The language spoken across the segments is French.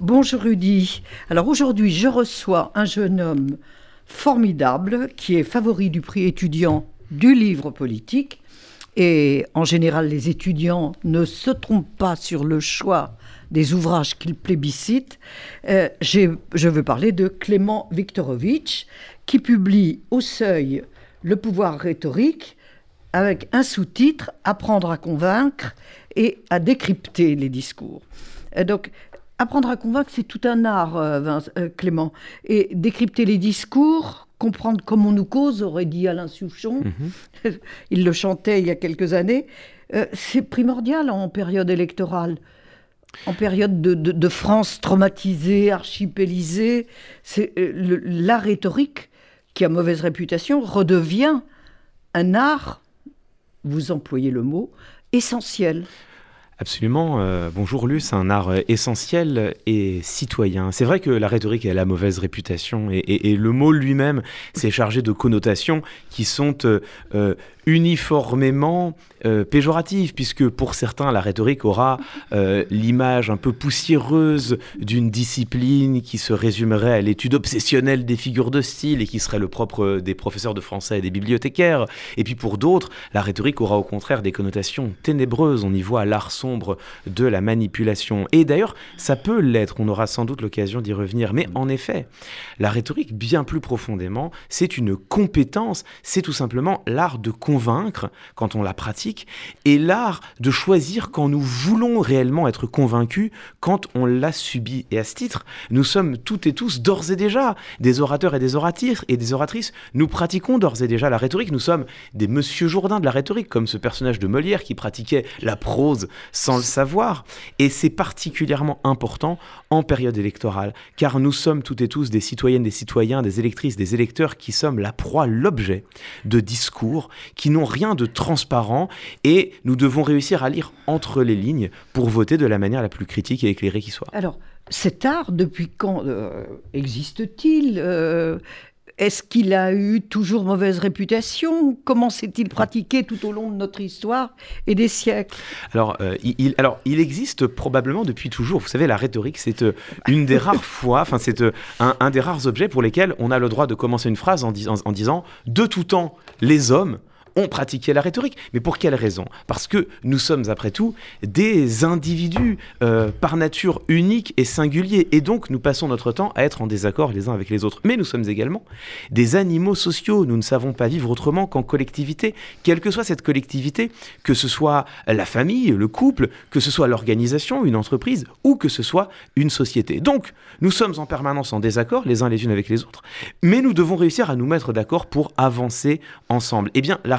Bonjour Rudy. Alors aujourd'hui, je reçois un jeune homme formidable qui est favori du prix étudiant du livre politique. Et en général, les étudiants ne se trompent pas sur le choix des ouvrages qu'ils plébiscitent. Euh, je veux parler de Clément Viktorovitch, qui publie au seuil Le pouvoir rhétorique avec un sous-titre Apprendre à convaincre et à décrypter les discours. Donc, apprendre à convaincre, c'est tout un art, euh, Clément. Et décrypter les discours, comprendre comment on nous cause, aurait dit Alain Souchon. Mhm. il le chantait il y a quelques années. Euh, c'est primordial en période électorale. En période de, France traumatisée, archipélisée, c'est euh, la rhétorique qui a mauvaise réputation redevient un art, vous employez le mot, essentiel. Absolument. Euh, bonjour Luce, un art euh, essentiel et citoyen. C'est vrai que la rhétorique a la mauvaise réputation et, le mot lui-même s'est chargé de connotations qui sont euh, uniformément euh, péjorative, puisque pour certains, la rhétorique aura l'image un peu poussiéreuse d'une discipline qui se résumerait à l'étude obsessionnelle des figures de style et qui serait le propre des professeurs de français et des bibliothécaires. Et puis pour d'autres, la rhétorique aura au contraire des connotations ténébreuses. On y voit l'art de la manipulation. Et d'ailleurs, ça peut l'être, on aura sans doute l'occasion d'y revenir. Mais en effet, la rhétorique, bien plus profondément, c'est une compétence, c'est tout simplement l'art de convaincre quand on la pratique et l'art de choisir quand nous voulons réellement être convaincus, quand on l'a subi. Et à ce titre, nous sommes toutes et tous d'ores et déjà des orateurs et des oratrices et des oratrices. Nous pratiquons d'ores et déjà la rhétorique. Nous sommes des Monsieur Jourdain de la rhétorique, comme ce personnage de Molière qui pratiquait la prose sans le savoir. Et c'est particulièrement important en période électorale, car nous sommes toutes et tous des citoyennes, des citoyens, des électrices, des électeurs qui sommes la proie, l'objet de discours qui n'ont rien de transparent et nous devons réussir à lire entre les lignes pour voter de la manière la plus critique et éclairée qui soit. Alors, cet art, depuis quand euh, existe-t-il euh, est-ce qu'il a eu toujours mauvaise réputation Comment s'est-il pratiqué tout au long de notre histoire et des siècles? Alors, euh, il, alors, il existe probablement depuis toujours. Vous savez, la rhétorique, c'est une des rares fois, enfin, c'est un, un, des rares objets pour lesquels on a le droit de commencer une phrase en, en disant De tout temps, les hommes ont pratiqué la rhétorique. Mais pour quelle raison? Parce que nous sommes, après tout, des individus euh, par nature uniques et singuliers. Et donc, nous passons notre temps à être en désaccord les uns avec les autres. Mais nous sommes également des animaux sociaux. Nous ne savons pas vivre autrement qu'en collectivité. Quelle que soit cette collectivité, que ce soit la famille, le couple, que ce soit l'organisation, une entreprise, ou que ce soit une société. Donc, nous sommes en permanence en désaccord les uns les unes avec les autres. Mais nous devons réussir à nous mettre d'accord pour avancer ensemble. Eh bien, la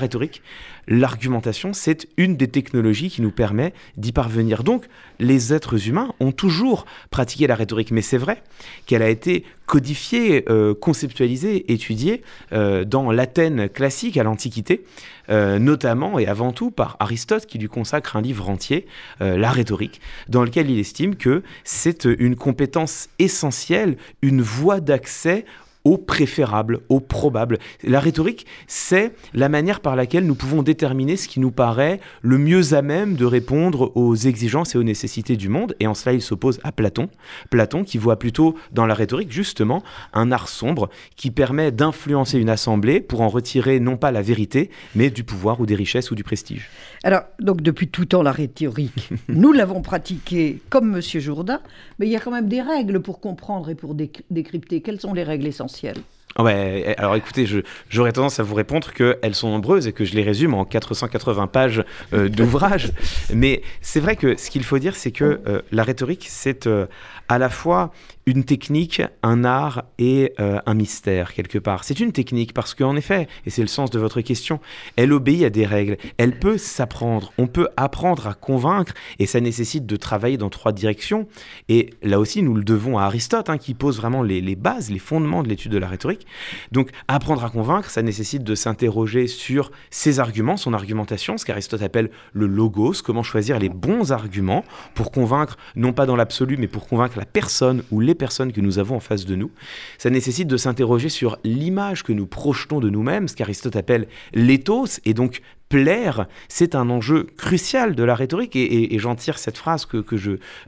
l'argumentation, c'est une des technologies qui nous permet d'y parvenir. Donc, les êtres humains ont toujours pratiqué la rhétorique, mais c'est vrai qu'elle a été codifiée, euh, conceptualisée, étudiée euh, dans l'Athènes classique à l'Antiquité, euh, notamment et avant tout par Aristote qui lui consacre un livre entier, La rhétorique, dans lequel il estime que c'est une compétence essentielle, une voie d'accès au préférable, au probable. La rhétorique, c'est la manière par laquelle nous pouvons déterminer ce qui nous paraît le mieux à même de répondre aux exigences et aux nécessités du monde. Et en cela, il s'oppose à Platon. Platon qui voit plutôt dans la rhétorique, justement, un art sombre qui permet d'influencer une assemblée pour en retirer non pas la vérité, mais du pouvoir ou des richesses ou du prestige. Alors, donc depuis tout temps, la rhétorique, nous l'avons pratiquée comme Monsieur Jourdain, mais il y a quand même des règles pour comprendre et pour décrypter. Quelles sont les règles essentielles? Ouais, alors écoutez, j'aurais tendance à vous répondre qu'elles sont nombreuses et que je les résume en 480 pages euh, d'ouvrage. Mais c'est vrai que ce qu'il faut dire, c'est que euh, la rhétorique, c'est euh, à la fois une technique, un art et euh, un mystère quelque part. C'est une technique parce qu'en effet, et c'est le sens de votre question, elle obéit à des règles, elle peut s'apprendre, on peut apprendre à convaincre et ça nécessite de travailler dans trois directions. Et là aussi, nous le devons à Aristote hein, qui pose vraiment les, les, bases, les fondements de l'étude de la rhétorique. Donc apprendre à convaincre, ça nécessite de s'interroger sur ses arguments, son argumentation, ce qu'Aristote appelle le logos, comment choisir les bons arguments pour convaincre, non pas dans l'absolu, mais pour convaincre la personne ou les personnes que nous avons en face de nous. Ça nécessite de s'interroger sur l'image que nous projetons de nous-mêmes, ce qu'Aristote appelle l'éthos, et donc plaire, c'est un enjeu crucial de la rhétorique. Et, j'en tire cette phrase que,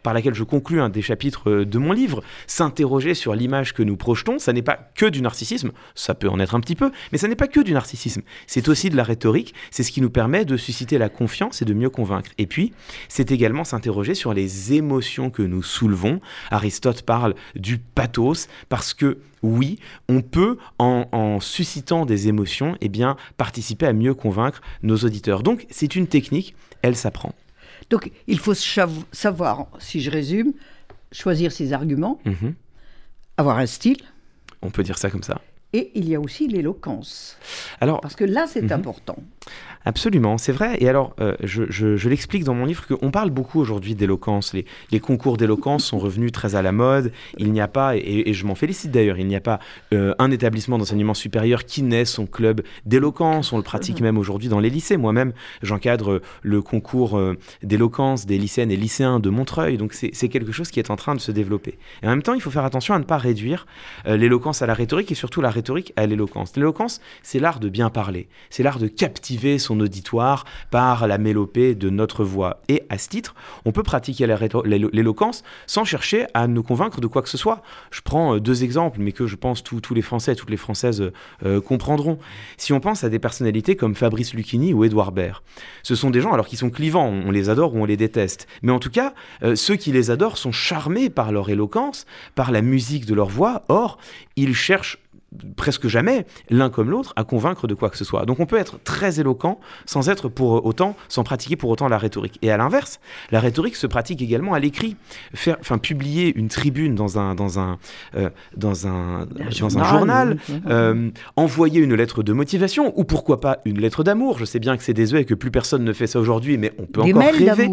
par laquelle je conclus un des chapitres euh, de mon livre. S'interroger sur l'image que nous projetons, ça n'est pas que du narcissisme, ça peut en être un petit peu, mais ça n'est pas que du narcissisme. C'est aussi de la rhétorique, c'est ce qui nous permet de susciter la confiance et de mieux convaincre. Et puis, c'est également s'interroger sur les émotions que nous soulevons. Aristote parle du pathos parce que oui, on peut, en, suscitant des émotions, eh bien, participer à mieux convaincre nos auditeurs. Donc, c'est une technique, elle s'apprend. Donc, il faut savoir, si je résume, choisir ses arguments, mhm. avoir un style. On peut dire ça comme ça. Et il y a aussi l'éloquence. Alors, Parce que là, c'est mhm. important. Absolument, c'est vrai. Et alors, euh, je, l'explique dans mon livre qu'on parle beaucoup aujourd'hui d'éloquence. Les, concours d'éloquence sont revenus très à la mode. Il n'y a pas, et, je m'en félicite d'ailleurs, il n'y a pas euh, un établissement d'enseignement supérieur qui naît son club d'éloquence. On le pratique même aujourd'hui dans les lycées. Moi-même, j'encadre le concours euh, d'éloquence des lycéennes et lycéens de Montreuil. Donc, c'est quelque chose qui est en train de se développer. Et en même temps, il faut faire attention à ne pas réduire l'éloquence à la rhétorique et surtout la rhétorique à l'éloquence. L'éloquence, c'est l'art de bien parler. C'est l'art de captiver son auditoire par la mélopée de notre voix. Et à ce titre, on peut pratiquer l'éloquence sans chercher à nous convaincre de quoi que ce soit. Je prends euh, deux exemples, mais que je pense tous, les Français, toutes les Françaises euh, comprendront. Si on pense à des personnalités comme Fabrice Lucchini ou Édouard Baird, ce sont des gens alors qui sont clivants, on les adore ou on les déteste. Mais en tout cas, euh, ceux qui les adorent sont charmés par leur éloquence, par la musique de leur voix. Or, ils cherchent presque jamais, l'un comme l'autre, à convaincre de quoi que ce soit. Donc on peut être très éloquent sans être pour autant, sans pratiquer pour autant la rhétorique. Et à l'inverse, la rhétorique se pratique également à l'écrit. Faire, enfin, publier une tribune dans un, dans un, euh, dans un, dans un journal, euh, envoyer une lettre de motivation, ou pourquoi pas une lettre d'amour. Je sais bien que c'est désuet et que plus personne ne fait ça aujourd'hui, mais on peut encore rêver.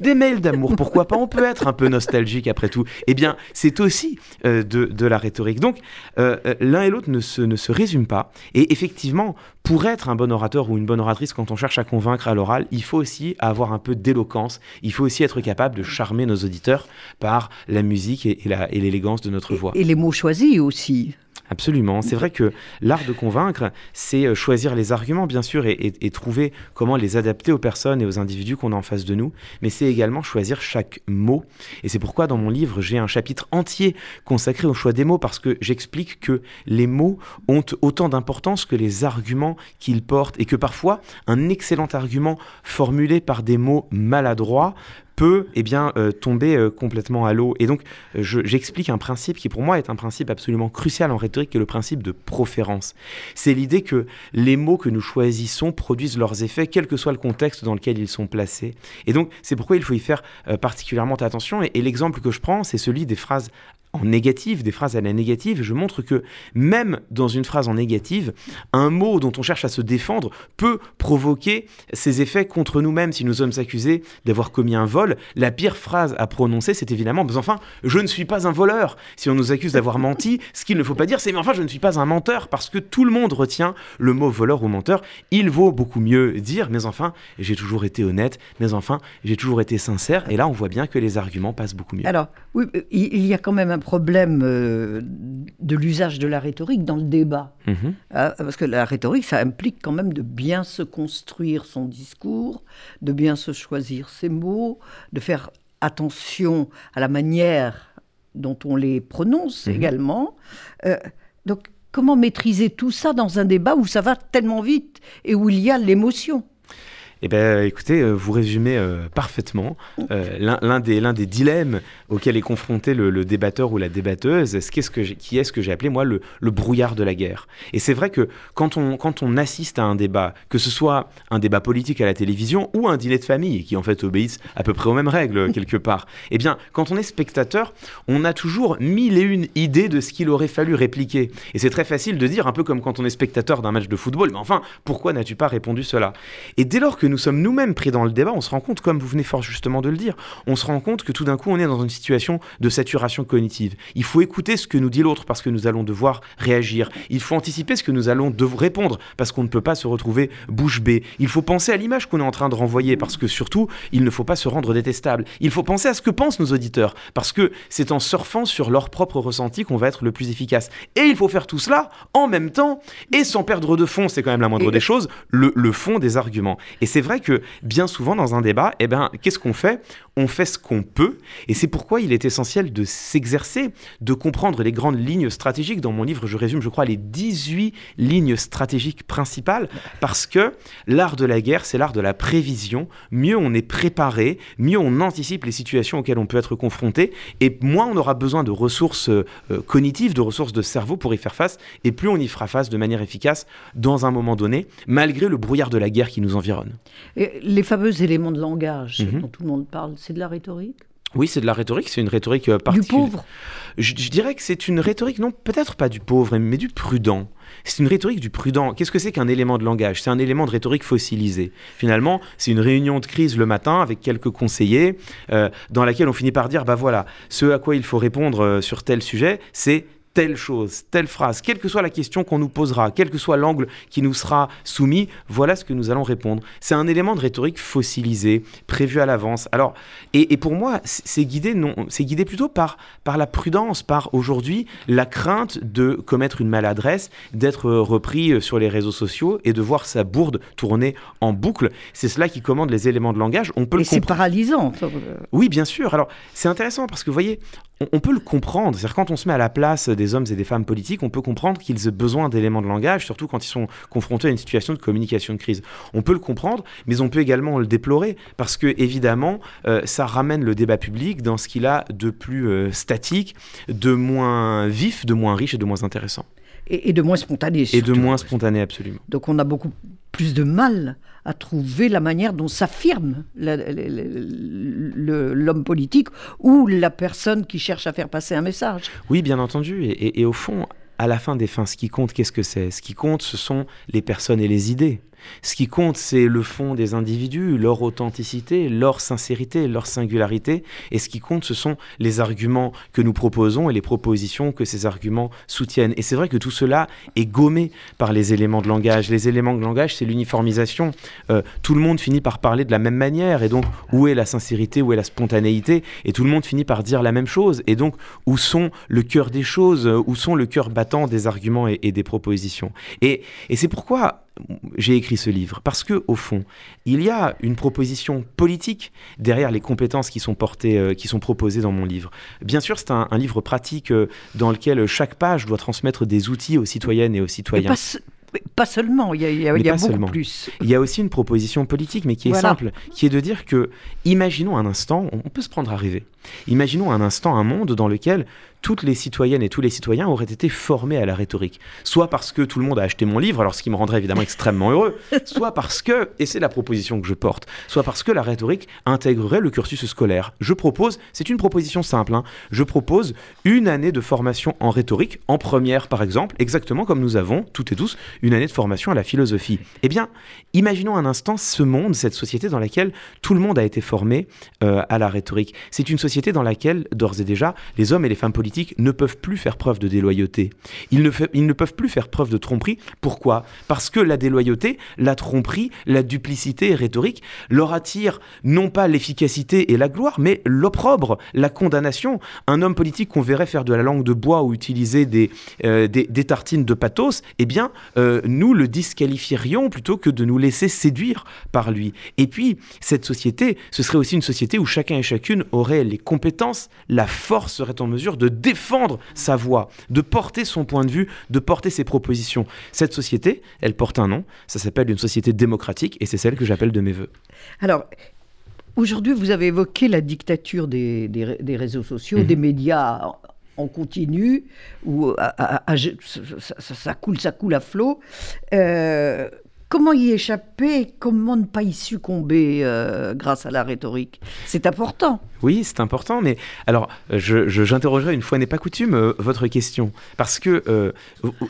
Des mails d'amour, pourquoi pas On peut être un peu nostalgique après tout. Eh bien, c'est aussi euh, de, de, la rhétorique. Donc, l'un et l'autre ne se, ne se résume pas. Et effectivement, pour être un bon orateur ou une bonne oratrice, quand on cherche à convaincre à l'oral, il faut aussi avoir un peu d'éloquence. Il faut aussi être capable de charmer nos auditeurs par la musique et, et l'élégance de notre voix. Et les mots choisis aussi. Absolument. C'est vrai que l'art de convaincre, c'est euh, choisir les arguments, bien sûr, et, trouver comment les adapter aux personnes et aux individus qu'on a en face de nous. Mais c'est également choisir chaque mot. Et c'est pourquoi dans mon livre, j'ai un chapitre entier consacré au choix des mots, parce que j'explique que les mots ont autant d'importance que les arguments qu'ils portent, et que parfois, un excellent argument formulé par des mots maladroits peut eh bien, euh, tomber euh, complètement à l'eau. Et donc, j'explique un principe qui, pour moi, est un principe absolument crucial en rhétorique, qui est le principe de proférence. C'est l'idée que les mots que nous choisissons produisent leurs effets, quel que soit le contexte dans lequel ils sont placés. Et donc, c'est pourquoi il faut y faire euh, particulièrement attention. et l'exemple que je prends, c'est celui des phrases en négative, des phrases à la négative, je montre que même dans une phrase en négative, un mot dont on cherche à se défendre peut provoquer ses effets contre nous-mêmes si nous sommes accusés d'avoir commis un vol. La pire phrase à prononcer, c'est évidemment mais enfin, je ne suis pas un voleur. Si on nous accuse d'avoir menti, ce qu'il ne faut pas dire, c'est mais enfin, je ne suis pas un menteur parce que tout le monde retient le mot voleur ou menteur. Il vaut beaucoup mieux dire mais enfin, j'ai toujours été honnête, mais enfin, j'ai toujours été sincère. Et là, on voit bien que les arguments passent beaucoup mieux. Alors, oui, il y a quand même un problème euh, de l'usage de la rhétorique dans le débat. Mhm. Ah, parce que la rhétorique, ça implique quand même de bien se construire son discours, de bien se choisir ses mots, de faire attention à la manière dont on les prononce mhm. également. Euh, donc, comment maîtriser tout ça dans un débat où ça va tellement vite et où il y a l'émotion? Eh bien, écoutez, euh, vous résumez euh, parfaitement euh, l'un des, des dilemmes auxquels est confronté le, débatteur ou la débatteuse. Ce -ce que qui est ce que j'ai appelé, moi, le, brouillard de la guerre? Et c'est vrai que quand on, quand on assiste à un débat, que ce soit un débat politique à la télévision ou un dîner de famille, qui en fait obéissent à peu près aux mêmes règles, quelque part, eh bien, quand on est spectateur, on a toujours mille et une idées de ce qu'il aurait fallu répliquer. Et c'est très facile de dire, un peu comme quand on est spectateur d'un match de football, mais enfin, pourquoi n'as-tu pas répondu cela? Et dès lors que nous sommes nous-mêmes pris dans le débat, on se rend compte, comme vous venez fort justement de le dire, on se rend compte que tout d'un coup, on est dans une situation de saturation cognitive. Il faut écouter ce que nous dit l'autre parce que nous allons devoir réagir. Il faut anticiper ce que nous allons devoir répondre parce qu'on ne peut pas se retrouver bouche bée. Il faut penser à l'image qu'on est en train de renvoyer parce que surtout, il ne faut pas se rendre détestable. Il faut penser à ce que pensent nos auditeurs parce que c'est en surfant sur leur propre ressenti qu'on va être le plus efficace. Et il faut faire tout cela en même temps et sans perdre de fond, c'est quand même la moindre des choses, le, le fond des arguments. Et c'est vrai que bien souvent dans un débat, eh ben, qu'est-ce qu'on fait? On fait ce qu'on peut et c'est pourquoi il est essentiel de s'exercer, de comprendre les grandes lignes stratégiques. Dans mon livre, je résume, je crois, les 18 lignes stratégiques principales parce que l'art de la guerre, c'est l'art de la prévision. Mieux on est préparé, mieux on anticipe les situations auxquelles on peut être confronté et moins on aura besoin de ressources euh, cognitives, de ressources de cerveau pour y faire face et plus on y fera face de manière efficace dans un moment donné, malgré le brouillard de la guerre qui nous environne. Et les fameux éléments de langage mhm. dont tout le monde parle, c'est de la rhétorique? Oui, c'est de la rhétorique, c'est une rhétorique euh, particulière. Du pauvre? Je, dirais que c'est une rhétorique, non, peut-être pas du pauvre, mais du prudent. C'est une rhétorique du prudent. Qu'est-ce que c'est qu'un élément de langage? C'est un élément de rhétorique fossilisé. Finalement, c'est une réunion de crise le matin avec quelques conseillers euh, dans laquelle on finit par dire, bah voilà, ce à quoi il faut répondre euh, sur tel sujet, c'est telle chose, telle phrase, quelle que soit la question qu'on nous posera, quel que soit l'angle qui nous sera soumis, voilà ce que nous allons répondre. C'est un élément de rhétorique fossilisé, prévu à l'avance. Alors, et, pour moi, c'est guidé, non, c'est guidé plutôt par, par la prudence, par aujourd'hui la crainte de commettre une maladresse, d'être repris sur les réseaux sociaux et de voir sa bourde tourner en boucle. C'est cela qui commande les éléments de langage. On peut et c'est paralysant. Oui, bien sûr. Alors, c'est intéressant parce que, vous voyez, on, peut le comprendre. C'est-à-dire quand on se met à la place des hommes et des femmes politiques, on peut comprendre qu'ils aient besoin d'éléments de langage, surtout quand ils sont confrontés à une situation de communication de crise. On peut le comprendre, mais on peut également le déplorer parce que évidemment, euh, ça ramène le débat public dans ce qu'il a de plus euh, statique, de moins vif, de moins riche et de moins intéressant. Et, de moins spontané. Et de moins spontané, absolument. Donc on a beaucoup plus de mal à trouver la manière dont s'affirme l'homme politique ou la personne qui cherche à faire passer un message. Oui, bien entendu. Et, au fond, à la fin des fins, ce qui compte, qu'est-ce que c'est? Ce qui compte, ce sont les personnes et les idées. Ce qui compte, c'est le fond des individus, leur authenticité, leur sincérité, leur singularité. Et ce qui compte, ce sont les arguments que nous proposons et les propositions que ces arguments soutiennent. Et c'est vrai que tout cela est gommé par les éléments de langage. Les éléments de langage, c'est l'uniformisation. Euh, tout le monde finit par parler de la même manière. Et donc, où est la sincérité, où est la spontanéité? Et tout le monde finit par dire la même chose. Et donc, où sont le cœur des choses? Où sont le cœur battant des arguments et, des propositions? Et, et c'est pourquoi j'ai écrit ce livre Parce que au fond, il y a une proposition politique derrière les compétences qui sont portées, euh, qui sont proposées dans mon livre. Bien sûr, c'est un, livre pratique euh, dans lequel chaque page doit transmettre des outils aux citoyennes et aux citoyens. Pas, seulement, il y a, il y a, beaucoup plus. Il y a aussi une proposition politique, mais qui est simple, qui est de dire que, imaginons un instant, on peut se prendre à rêver. Imaginons un instant un monde dans lequel toutes les citoyennes et tous les citoyens auraient été formés à la rhétorique. Soit parce que tout le monde a acheté mon livre, alors ce qui me rendrait évidemment extrêmement heureux, soit parce que, et c'est la proposition que je porte, soit parce que la rhétorique intégrerait le cursus scolaire. Je propose, c'est une proposition simple, hein, je propose une année de formation en rhétorique, en première par exemple, exactement comme nous avons, toutes et tous, une année de formation à la philosophie. Eh bien, imaginons un instant ce monde, cette société dans laquelle tout le monde a été formé euh, à la rhétorique. C'est une dans laquelle, d'ores et déjà, les hommes et les femmes politiques ne peuvent plus faire preuve de déloyauté. Ils ne, peuvent plus faire preuve de tromperie. Pourquoi? Parce que la déloyauté, la tromperie, la duplicité rhétorique leur attire non pas l'efficacité et la gloire, mais l'opprobre, la condamnation. Un homme politique qu'on verrait faire de la langue de bois ou utiliser des, euh, tartines de pathos, eh bien, euh, nous le disqualifierions plutôt que de nous laisser séduire par lui. Et puis, cette société, ce serait aussi une société où chacun et chacune aurait les compétences, la force serait en mesure de défendre sa voix, de porter son point de vue, de porter ses propositions. Cette société, elle porte un nom, ça s'appelle une société démocratique et c'est celle que j'appelle de mes voeux. Alors, aujourd'hui, vous avez évoqué la dictature des, des, réseaux sociaux, mhm. des médias en continu, où ça, coule, ça coule à flot. Euh, comment y échapper Comment ne pas y succomber euh, grâce à la rhétorique? C'est important. Oui, c'est important, mais alors j'interrogerai une fois n'est pas coutume euh, votre question, parce que euh,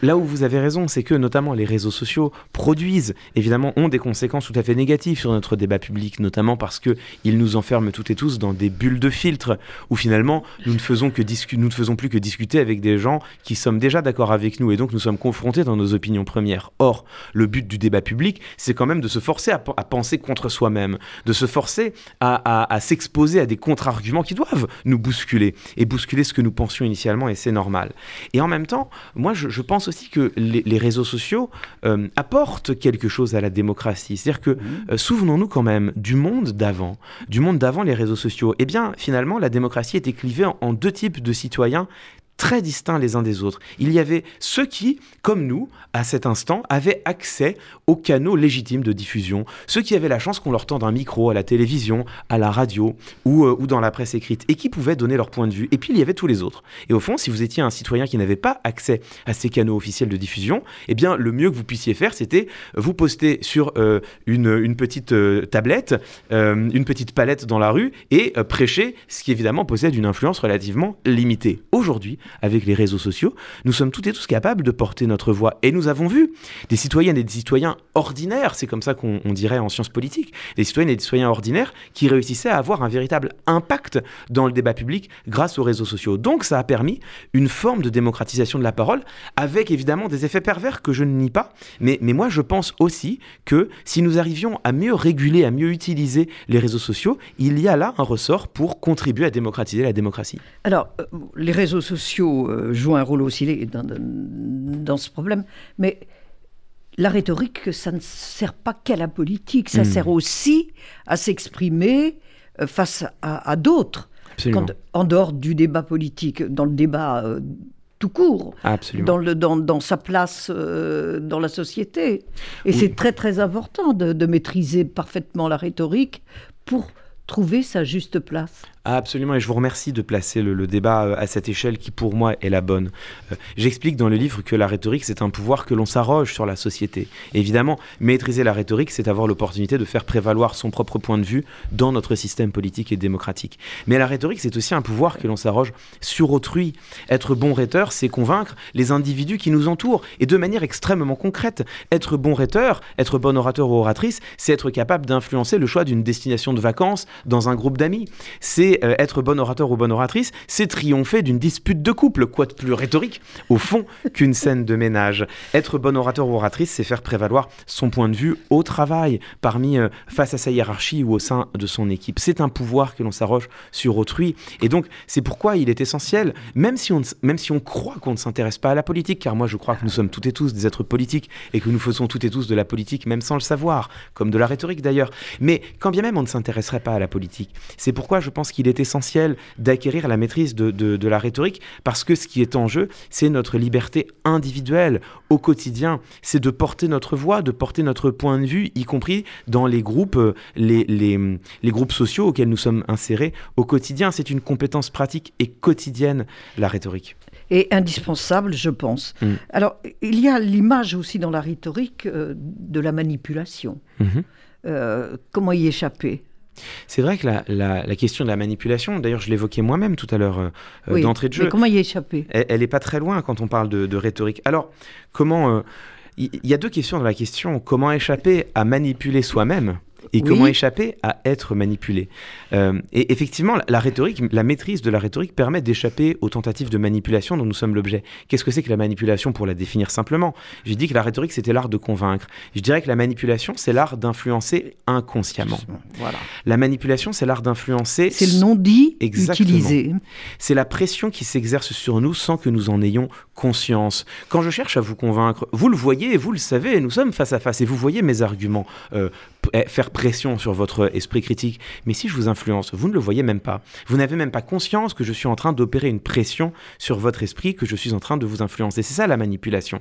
là où vous avez raison, c'est que notamment les réseaux sociaux produisent, évidemment, ont des conséquences tout à fait négatives sur notre débat public, notamment parce que ils nous enferment toutes et tous dans des bulles de filtre, où finalement nous ne faisons que nous ne faisons plus que discuter avec des gens qui sommes déjà d'accord avec nous, et donc nous sommes confrontés dans nos opinions premières. Or, le but du débat public, c'est quand même de se forcer à, penser contre soi-même, de se forcer à, à s'exposer à des contre arguments qui doivent nous bousculer et bousculer ce que nous pensions initialement et c'est normal. Et en même temps, moi je, pense aussi que les, réseaux sociaux euh, apportent quelque chose à la démocratie. C'est-à-dire que, mmh. euh, souvenons-nous quand même du monde d'avant, du monde d'avant les réseaux sociaux. Eh bien, finalement, la démocratie était clivée en deux types de citoyens très distincts les uns des autres. Il y avait ceux qui, comme nous, à cet instant, avaient accès aux canaux légitimes de diffusion, ceux qui avaient la chance qu'on leur tende un micro à la télévision, à la radio ou, euh, ou dans la presse écrite, et qui pouvaient donner leur point de vue. Et puis il y avait tous les autres. Et au fond, si vous étiez un citoyen qui n'avait pas accès à ces canaux officiels de diffusion, eh bien le mieux que vous puissiez faire, c'était vous poster sur euh, une, une, petite euh, tablette, une petite palette dans la rue, et prêcher, ce qui évidemment possède une influence relativement limitée. Aujourd'hui, avec les réseaux sociaux, nous sommes toutes et tous capables de porter notre voix. Et nous avons vu des citoyennes et des citoyens ordinaires, c'est comme ça qu'on dirait en sciences politiques, des citoyennes et des citoyens ordinaires qui réussissaient à avoir un véritable impact dans le débat public grâce aux réseaux sociaux. Donc ça a permis une forme de démocratisation de la parole, avec évidemment des effets pervers que je ne nie pas, mais, mais moi je pense aussi que si nous arrivions à mieux réguler, à mieux utiliser les réseaux sociaux, il y a là un ressort pour contribuer à démocratiser la démocratie. Alors, euh, les réseaux sociaux euh, joue un rôle aussi dans, dans, ce problème. Mais la rhétorique, ça ne sert pas qu'à la politique, ça hmm. sert aussi à s'exprimer euh, face à, d'autres. En dehors du débat politique, dans le débat euh, tout court, Dans, le, dans, dans, sa place dans la société. Et c'est très très important de, de, maîtriser parfaitement la rhétorique pour trouver sa juste place. Absolument, et je vous remercie de placer le, débat euh, à cette échelle qui pour moi est la bonne. Euh, j'explique dans le livre que la rhétorique, c'est un pouvoir que l'on s'arroge sur la société. évidemment, maîtriser la rhétorique, c'est avoir l'opportunité de faire prévaloir son propre point de vue dans notre système politique et démocratique. Mais la rhétorique, c'est aussi un pouvoir que l'on s'arroge sur autrui. Être bon rhéteur, c'est convaincre les individus qui nous entourent, et de manière extrêmement concrète. Être bon rhéteur, être bon orateur ou oratrice, c'est être capable d'influencer le choix d'une destination de vacances dans un groupe d'amis. C'est euh, être bon orateur ou bonne oratrice, c'est triompher d'une dispute de couple, quoi de plus rhétorique, au fond, qu'une scène de ménage? Être bon orateur ou oratrice, c'est faire prévaloir son point de vue au travail, parmi, euh, face à sa hiérarchie ou au sein de son équipe. C'est un pouvoir que l'on s'arroge sur autrui. Et donc, c'est pourquoi il est essentiel, même si on, même si on croit qu'on ne s'intéresse pas à la politique, car moi je crois que nous sommes toutes et tous des êtres politiques et que nous faisons toutes et tous de la politique, même sans le savoir, comme de la rhétorique d'ailleurs. Mais quand bien même on ne s'intéresserait pas à la politique, c'est pourquoi je pense qu'il il est essentiel d'acquérir la maîtrise de, la rhétorique parce que ce qui est en jeu, c'est notre liberté individuelle au quotidien. C'est de porter notre voix, de porter notre point de vue, y compris dans les groupes, euh, les, les, groupes sociaux auxquels nous sommes insérés au quotidien. C'est une compétence pratique et quotidienne, la rhétorique et indispensable, je pense. Mm. Alors, il y a l'image aussi dans la rhétorique euh, de la manipulation. Mm-hmm. Euh, comment y échapper? C'est vrai que la, question de la manipulation, d'ailleurs je l'évoquais moi-même tout à l'heure euh, euh, d'entrée de jeu. Mais comment y échapper Elle n'est pas très loin quand on parle de, rhétorique. Alors, comment... Euh, il y, a deux questions dans la question. Comment échapper à manipuler soi-même? Et comment échapper à être manipulé? Euh, et effectivement, la, rhétorique, la maîtrise de la rhétorique permet d'échapper aux tentatives de manipulation dont nous sommes l'objet. Qu'est-ce que c'est que la manipulation pour la définir simplement? J'ai dit que la rhétorique c'était l'art de convaincre. Je dirais que la manipulation c'est l'art d'influencer inconsciemment. Voilà. La manipulation c'est l'art d'influencer. C'est le non-dit utilisé. C'est la pression qui s'exerce sur nous sans que nous en ayons conscience. Quand je cherche à vous convaincre, vous le voyez, vous le savez, nous sommes face à face et vous voyez mes arguments. Euh, faire pression sur votre esprit critique. Mais si je vous influence, vous ne le voyez même pas. Vous n'avez même pas conscience que je suis en train d'opérer une pression sur votre esprit, que je suis en train de vous influencer. C'est ça la manipulation.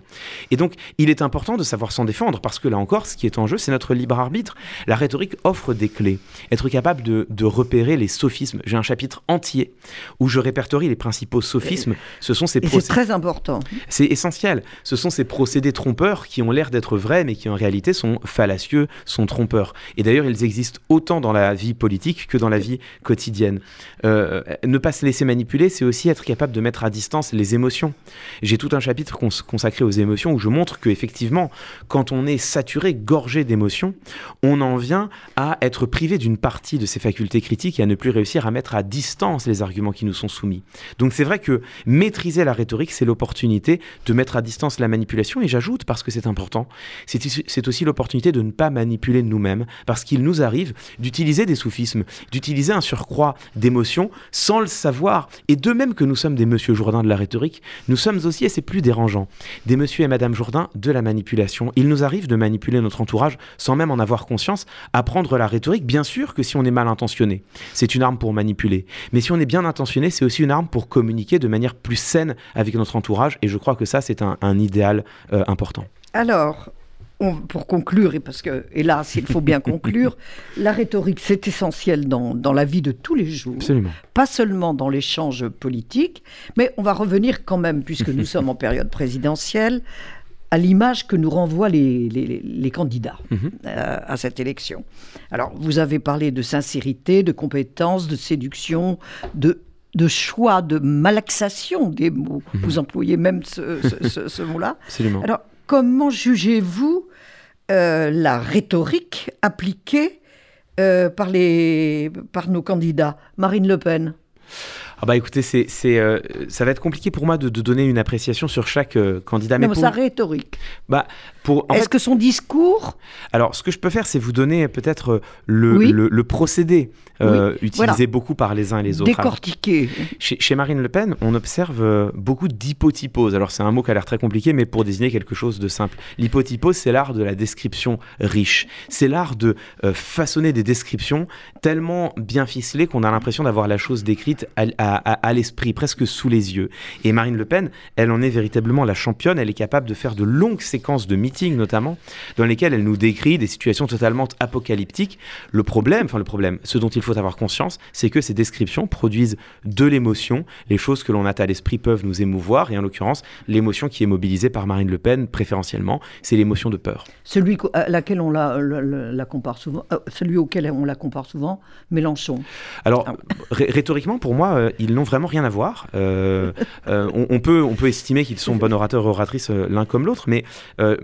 Et donc, il est important de savoir s'en défendre parce que là encore, ce qui est en jeu, c'est notre libre arbitre. La rhétorique offre des clés. Être capable de, de repérer les sophismes. J'ai un chapitre entier où je répertorie les principaux sophismes. Ce sont ces c'est très important. c'est essentiel. Ce sont ces procédés trompeurs qui ont l'air d'être vrais, mais qui en réalité sont fallacieux, sont trompeurs. Et d'ailleurs, ils existent autant dans la vie politique que dans la vie quotidienne. Euh, ne pas se laisser manipuler, c'est aussi être capable de mettre à distance les émotions. J'ai tout un chapitre cons- consacré aux émotions où je montre que effectivement, quand on est saturé, gorgé d'émotions, on en vient à être privé d'une partie de ses facultés critiques et à ne plus réussir à mettre à distance les arguments qui nous sont soumis. Donc c'est vrai que maîtriser la rhétorique, c'est l'opportunité de mettre à distance la manipulation, et j'ajoute, parce que c'est important, c'est aussi l'opportunité de ne pas manipuler nous-mêmes, parce qu'il nous arrive d'utiliser des soufismes, d'utiliser un surcroît d'émotions sans le savoir. Et de même que nous sommes des monsieur Jourdain de la rhétorique, nous sommes aussi, et c'est plus dérangeant, des monsieur et madame Jourdain de la manipulation. Il nous arrive de manipuler notre entourage sans même en avoir conscience, apprendre la rhétorique, bien sûr que si on est mal intentionné, c'est une arme pour manipuler. Mais si on est bien intentionné, c'est aussi une arme pour communiquer de manière plus saine avec notre entourage, et je crois que ça, c'est un, idéal euh, important. Alors, on- pour conclure, et parce que, hélas, il faut bien conclure, la rhétorique, c'est essentiel dans, dans la vie de tous les jours, Absolument. pas seulement dans l'échange politique, mais on va revenir quand même, puisque nous sommes en période présidentielle, à l'image que nous renvoient les, les- les candidats Mhm. euh, à cette élection. Alors, vous avez parlé de sincérité, de compétence, de séduction, de, de choix, de malaxation des mots. Vous employez même ce, ce- ce- ce mot-là. Absolument. Alors, comment jugez-vous euh, la rhétorique appliquée euh, par, nos candidats? Marine Le Pen Ah bah écoutez, c'est, c'est, euh, ça va être compliqué pour moi de, de donner une appréciation sur chaque euh, candidat. Non, mais pour, sa rhétorique. bah, pour, en Est-ce fait, que son discours, alors ce que je peux faire, c'est vous donner peut-être euh, le, Oui. le, le procédé euh, utilisé voilà. beaucoup par les uns et les autres. Alors, décortiqué Chez, chez Marine Le Pen, on observe beaucoup d'hypotypose. Alors c'est un mot qui a l'air très compliqué, mais pour désigner quelque chose de simple. L'hypotypose, c'est l'art de la description riche. C'est l'art de façonner des descriptions tellement bien ficelées qu'on a l'impression d'avoir la chose décrite à, à- à- à l'esprit, presque sous les yeux. Et Marine Le Pen, elle en est véritablement la championne. Elle est capable de faire de longues séquences de meetings, notamment, dans lesquelles elle nous décrit des situations totalement apocalyptiques. Le problème, enfin le problème, ce dont il faut avoir conscience, c'est que ces descriptions produisent de l'émotion. Les choses que l'on a à l'esprit peuvent nous émouvoir, et en l'occurrence, l'émotion qui est mobilisée par Marine Le Pen préférentiellement, c'est l'émotion de peur. Celui à laquelle on la, la- la- la compare souvent, euh, celui auquel on la compare souvent, Mélenchon. Alors, Ah. rhétoriquement, pour moi, euh, ils n'ont vraiment rien à voir. Euh, euh, on, peut, estimer qu'ils sont bons orateurs et oratrices euh, l'un comme l'autre, mais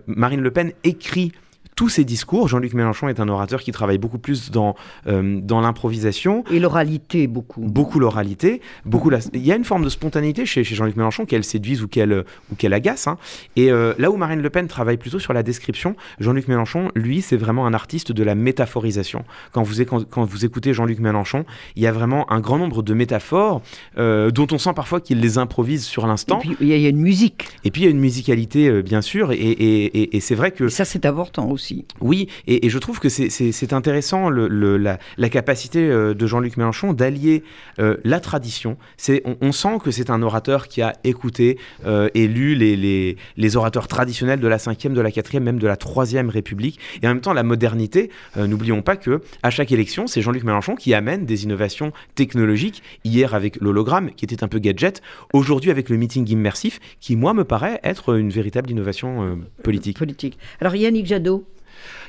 Marine Le Pen écrit tous ses discours. Jean-Luc Mélenchon est un orateur qui travaille beaucoup plus dans, euh, dans l'improvisation, Et l'oralité, beaucoup. beaucoup l'oralité, beaucoup la... Il y a une forme de spontanéité chez, chez Jean-Luc Mélenchon qu'elle séduise ou qu'elle ou qu'elle agace. hein. Et euh, là où Marine Le Pen travaille plutôt sur la description, Jean-Luc Mélenchon, lui, c'est vraiment un artiste de la métaphorisation. Quand vous, quand, quand vous écoutez Jean-Luc Mélenchon, il y a vraiment un grand nombre de métaphores euh, dont on sent parfois qu'il les improvise sur Et l'instant. puis, il y, a- il y a une musique. Et puis il y a une musicalité, bien sûr, et, et- et- et c'est vrai que Et ça, c'est important aussi. Oui, et, et je trouve que c'est- intéressant le, le- la, la capacité euh, de Jean-Luc Mélenchon d'allier euh, la tradition. On, on sent que c'est un orateur qui a écouté euh, et lu les, les- les orateurs traditionnels de la 5e, de la 4e, même de la 3e République. Et en même temps, la modernité, euh, n'oublions pas que à chaque élection, c'est Jean-Luc Mélenchon qui amène des innovations technologiques. Hier avec l'hologramme, qui était un peu gadget. Aujourd'hui avec le meeting immersif, qui, moi, me paraît être une véritable innovation politique. Politique. Alors, Yannick Jadot,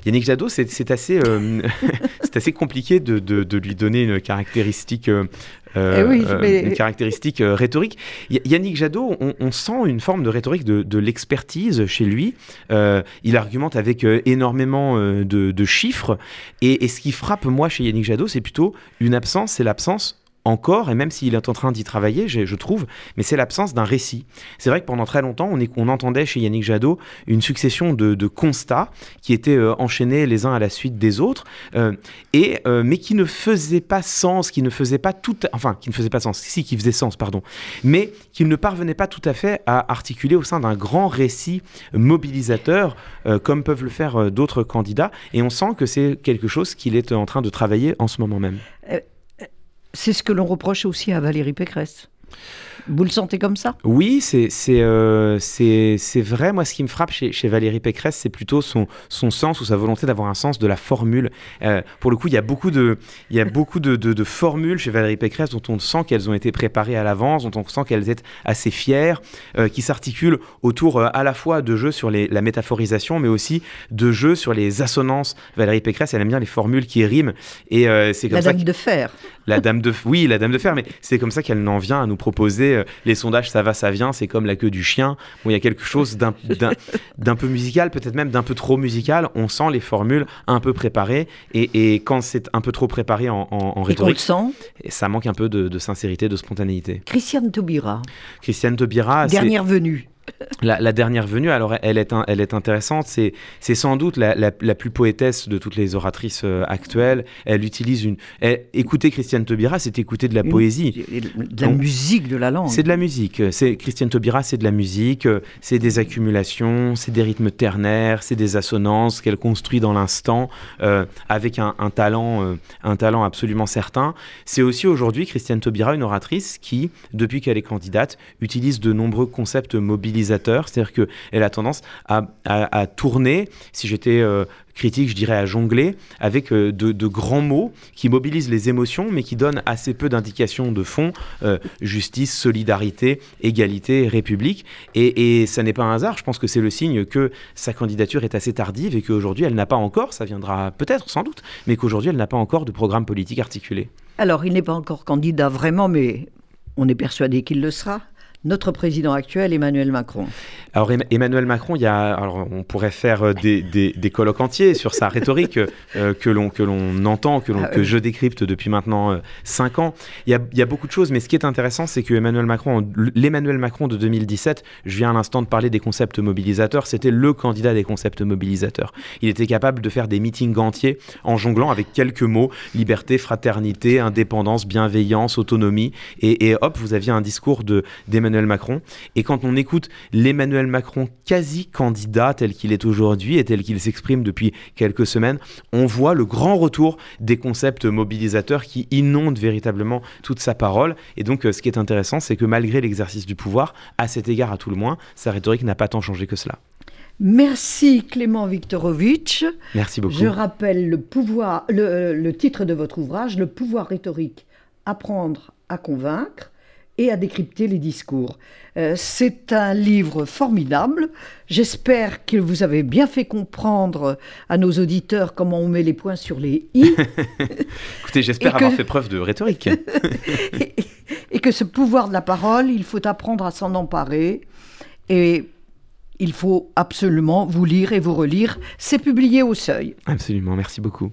Yannick Jadot, c'est assez, euh, c'est assez compliqué de, de- de lui donner une caractéristique, euh, Eh oui, euh, mais- une caractéristique rhétorique. Yannick Jadot, on, on sent une forme de rhétorique de, de l'expertise chez lui. Il argumente avec énormément de, de chiffres. Et, et ce qui frappe moi chez Yannick Jadot, c'est plutôt une absence, c'est l'absence encore, et même s'il est en train d'y travailler, je, trouve, mais c'est l'absence d'un récit. C'est vrai que pendant très longtemps, on, entendait chez Yannick Jadot une succession de, constats qui étaient euh, enchaînés les uns à la suite des autres, euh, et, euh, mais qui ne faisaient pas sens, qui ne faisaient pas tout, enfin, qui ne faisaient pas sens, si, qui faisaient sens, pardon, mais qui ne parvenaient pas tout à fait à articuler au sein d'un grand récit mobilisateur, comme peuvent le faire d'autres candidats, et on sent que c'est quelque chose qu'il est en train de travailler en ce moment même. C'est ce que l'on reproche aussi à Valérie Pécresse. Vous le sentez comme ça? Oui, c'est euh, c'est vrai. Moi, ce qui me frappe chez, chez Valérie Pécresse, c'est plutôt son, son sens ou sa volonté d'avoir un sens de la formule. Euh, pour le coup, il y a beaucoup de il y a beaucoup de, de, de formules chez Valérie Pécresse dont on sent qu'elles ont été préparées à l'avance, dont on sent qu'elles étaient assez fières, euh, qui s'articulent autour à la fois de jeux sur les, la métaphorisation, mais aussi de jeux sur les assonances. Valérie Pécresse, elle aime bien les formules qui riment, et c'est comme La ça dame de fer. La dame de oui la dame de fer mais c'est comme ça qu'elle en vient à nous proposer euh, les sondages ça va ça vient c'est comme la queue du chien. Bon il y a quelque chose d'un d'un- d'un peu musical peut-être même d'un peu trop musical. On sent les formules un peu préparées et, et quand c'est un peu trop préparé en, en- en Et rhétorique ça manque un peu de, de sincérité de spontanéité. Christiane Taubira, Christiane Taubira dernière venue. La, la dernière venue, alors elle est, un- elle est intéressante, c'est, c'est sans doute la, la- la plus poétesse de toutes les oratrices euh, actuelles. Elle utilise une... elle- écouter Christiane Taubira, c'est écouter de la Une- poésie. De la Donc, musique de la langue. C'est de la musique. C'est Christiane Taubira, c'est de la musique. C'est des accumulations, c'est des rythmes ternaires, c'est des assonances qu'elle construit dans l'instant euh, avec un, un talent, euh, un talent absolument certain. C'est aussi aujourd'hui Christiane Taubira, une oratrice qui, depuis qu'elle est candidate, utilise de nombreux concepts C'est-à-dire que elle a tendance à, tourner. Si j'étais euh, critique, je dirais à jongler avec euh, de, grands mots qui mobilisent les émotions, mais qui donnent assez peu d'indications de fond. euh, justice, solidarité, égalité, république. Et ça n'est pas un hasard. Je pense que c'est le signe que sa candidature est assez tardive et qu'aujourd'hui, elle n'a pas encore, ça viendra peut-être, sans doute, mais qu'aujourd'hui, elle n'a pas encore de programme politique articulé. Alors, il n'est pas encore candidat vraiment, mais on est persuadé qu'il le sera. Notre président actuel, Emmanuel Macron. Alors Em- Emmanuel Macron, il y a, alors on pourrait faire euh, des, des, des colloques entiers sur sa rhétorique euh, que l'on que l'on entend, que, l'on- Ah que je décrypte depuis maintenant euh, cinq ans. Il y, a, il y a beaucoup de choses, mais ce qui est intéressant, c'est que Emmanuel Macron, l'Emmanuel Macron de 2017, je viens à l'instant de parler des concepts mobilisateurs, c'était le candidat des concepts mobilisateurs. Il était capable de faire des meetings entiers en jonglant avec quelques mots liberté, fraternité, indépendance, bienveillance, autonomie, et, et hop, vous aviez un discours de d'Emmanuel Macron. Et quand on écoute l'Emmanuel Macron quasi candidat tel qu'il est aujourd'hui et tel qu'il s'exprime depuis quelques semaines, on voit le grand retour des concepts mobilisateurs qui inondent véritablement toute sa parole. Et donc, euh, ce qui est intéressant, c'est que malgré l'exercice du pouvoir, à cet égard à tout le moins, sa rhétorique n'a pas tant changé que cela. Merci Clément Viktorovitch. Merci beaucoup. Je rappelle le, pouvoir, le, le titre de votre ouvrage, Le pouvoir rhétorique, apprendre à convaincre et à décrypter les discours. Euh, C'est un livre formidable. J'espère que vous avez bien fait comprendre à nos auditeurs comment on met les points sur les i Écoutez, j'espère que- avoir fait preuve de rhétorique. et, et que ce pouvoir de la parole, il faut apprendre à s'en emparer et il faut absolument vous lire et vous relire. C'est publié au seuil. Absolument, merci beaucoup.